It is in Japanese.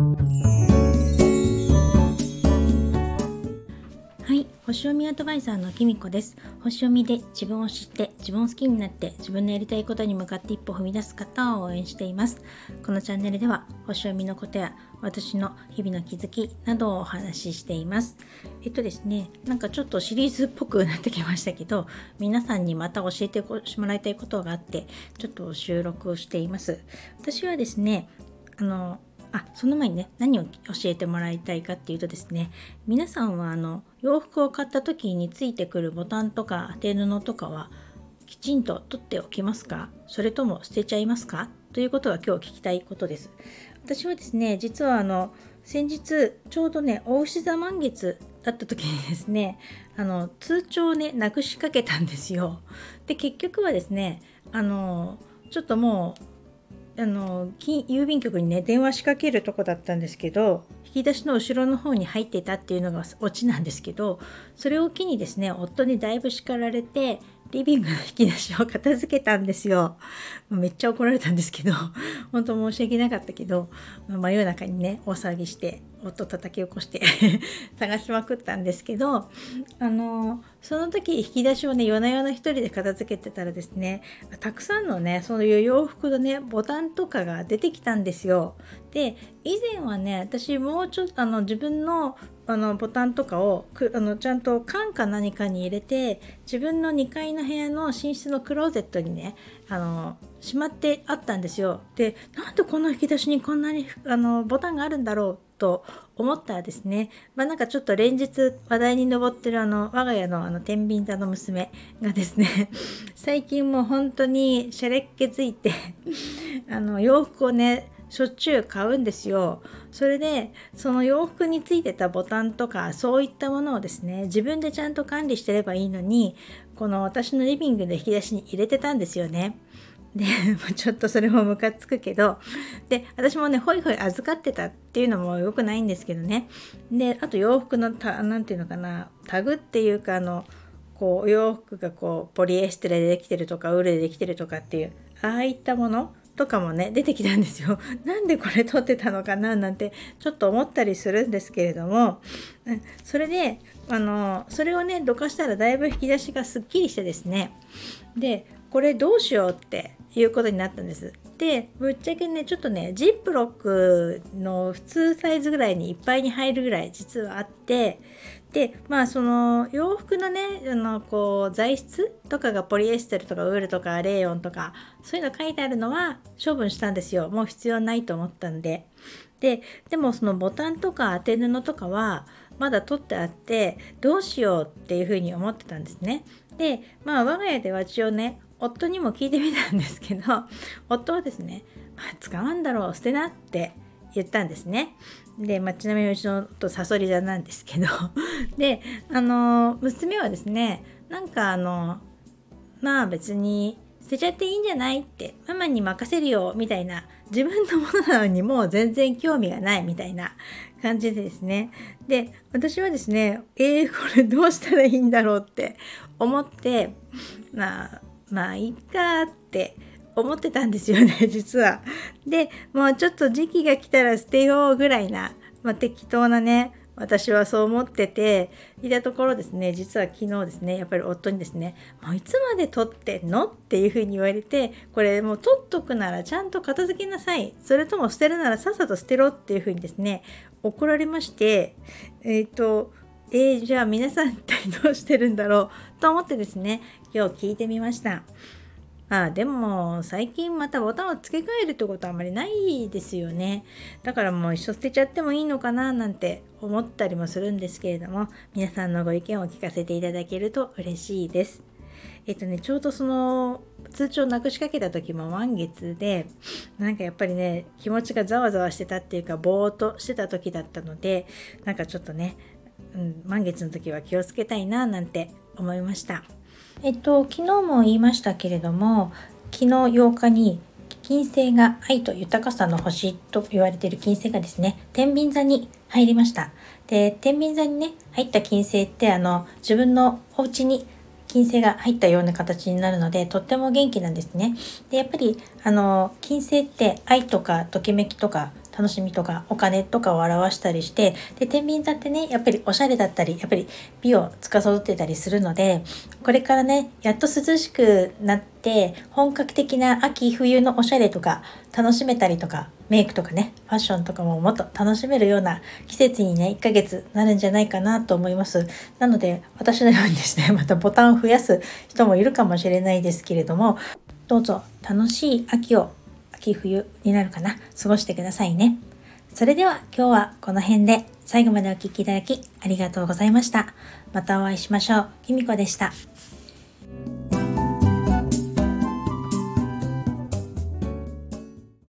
はい星読みアドバイザーのきみこです。星読みで自分を知って自分を好きになって自分のやりたいことに向かって一歩踏み出す方を応援しています。このチャンネルでは星読みのことや私の日々の気づきなどをお話ししています。えっとですねなんかちょっとシリーズっぽくなってきましたけど皆さんにまた教えてもらいたいことがあってちょっと収録をしています。私はですねあのあその前にね何を教えてもらいたいかっていうとですね皆さんはあの洋服を買った時についてくるボタンとか当て布とかはきちんと取っておきますか？それとも捨てちゃいますか？ということが今日聞きたいことです。私はですね実はあの先日ちょうどね大牛座満月だった時にですねあの通帳をねなくしかけたんですよ。で結局はですねあのちょっともうあの郵便局にね電話仕掛けるとこだったんですけど引き出しの後ろの方に入ってたっていうのがオチなんですけどそれを機にですね夫にだいぶ叱られてリビングの引き出しを片付けたんですよ。めっちゃ怒られたんですけど 本当申し訳なかったけど真夜中にね大騒ぎして夫叩き起こして 探しまくったんですけどあのその時引き出しをね夜な夜な一人で片付けてたらですねたくさんのねそういう洋服のねボタンとかが出てきたんですよ。で以前はね私もうちょっとあの自分のあのボタンとかをくあのちゃんと缶か何かに入れて自分の2階の部屋の寝室のクローゼットにねあのしまってあったんですよ。でなんでこの引き出しにこんなにあのボタンがあるんだろうと思ったらですね、まあ、なんかちょっと連日話題に上ってるあの我が家のあの天秤座の娘がですね 最近もう本当にしゃれっ気づいて あの洋服をねしょっちゅう買うんですよ。それでその洋服についてたボタンとかそういったものをですね自分でちゃんと管理してればいいのにこの私のリビングの引き出しに入れてたんですよね。で ちょっとそれもムカつくけどで私もねホイホイ預かってたっていうのも良くないんですけどねであと洋服の何て言うのかなタグっていうかあのこうお洋服がこうポリエステルでできてるとかウールでできてるとかっていうああいったものとかもね出てきたんですよ。なんでこれ撮ってたのかななんてちょっと思ったりするんですけれどもそれであのそれをねどかしたらだいぶ引き出しがすっきりしてですねでこれどうしようっていうことになったんです。でぶっちゃけねちょっとねジップロックの普通サイズぐらいにいっぱいに入るぐらい実はあってでまあその洋服のねあのこう材質とかがポリエステルとかウールとかレーヨンとかそういうの書いてあるのは処分したんですよもう必要ないと思ったんで。ででもそのボタンとか当て布とかはまだ取ってあってどうしようっていうふうに思ってたんですね。でまあ我が家では一応ね夫にも聞いてみたんですけど夫はですね、まあ、使わんだろう捨てなって言ったんですね。で、まあ、ちなみにうちのとサソリ座なんですけど であの娘はですねなんかあのまあ別に捨てちゃっていいんじゃないってママに任せるよみたいな自分のものなのにもう全然興味がないみたいな感じでですねで私はですねえー、これどうしたらいいんだろうって思ってまあまあいいかって思ってたんですよね 実は。でもうちょっと時期が来たら捨てようぐらいな、まあ、適当なね私はそう思ってていたところですね実は昨日ですねやっぱり夫にですね「もういつまで取ってんの?」っていうふうに言われてこれもう取っとくならちゃんと片付けなさいそれとも捨てるならさっさと捨てろっていうふうにですね怒られましてえっ、ー、とえー、じゃあ皆さん一体どうしてるんだろうと思ってですね今日聞いてみました。ああでも最近またボタンを付け替えるってことはあんまりないですよね。だからもう一緒捨てちゃってもいいのかななんて思ったりもするんですけれども皆さんのご意見を聞かせていただけると嬉しいです。えっとね、ちょうどその通帳なくしかけた時も満月でなんかやっぱりね気持ちがざわざわしてたっていうかぼーっとしてた時だったのでなんかちょっとね、うん、満月の時は気をつけたいななんて思いました。えっと、昨日も言いましたけれども、昨日8日に金星が愛と豊かさの星と言われている金星がですね、天秤座に入りました。で、天秤座にね、入った金星って、あの、自分のお家に金星が入ったような形になるので、とっても元気なんですね。で、やっぱり、あの、金星って愛とかときめきとか楽しみとかお金とかを表したりしてで天秤座ってねやっぱりおしゃれだったりやっぱり美を司ってたりするのでこれからねやっと涼しくなって本格的な秋冬のおしゃれとか楽しめたりとかメイクとかねファッションとかももっと楽しめるような季節にね1ヶ月なるんじゃないかなと思います。なので私のようにですね またボタンを増やす人もいるかもしれないですけれどもどうぞ楽しい秋を秋冬になるかな。過ごしてくださいね。それでは今日はこの辺で。最後までお聴きいただきありがとうございました。またお会いしましょう。きみこでした。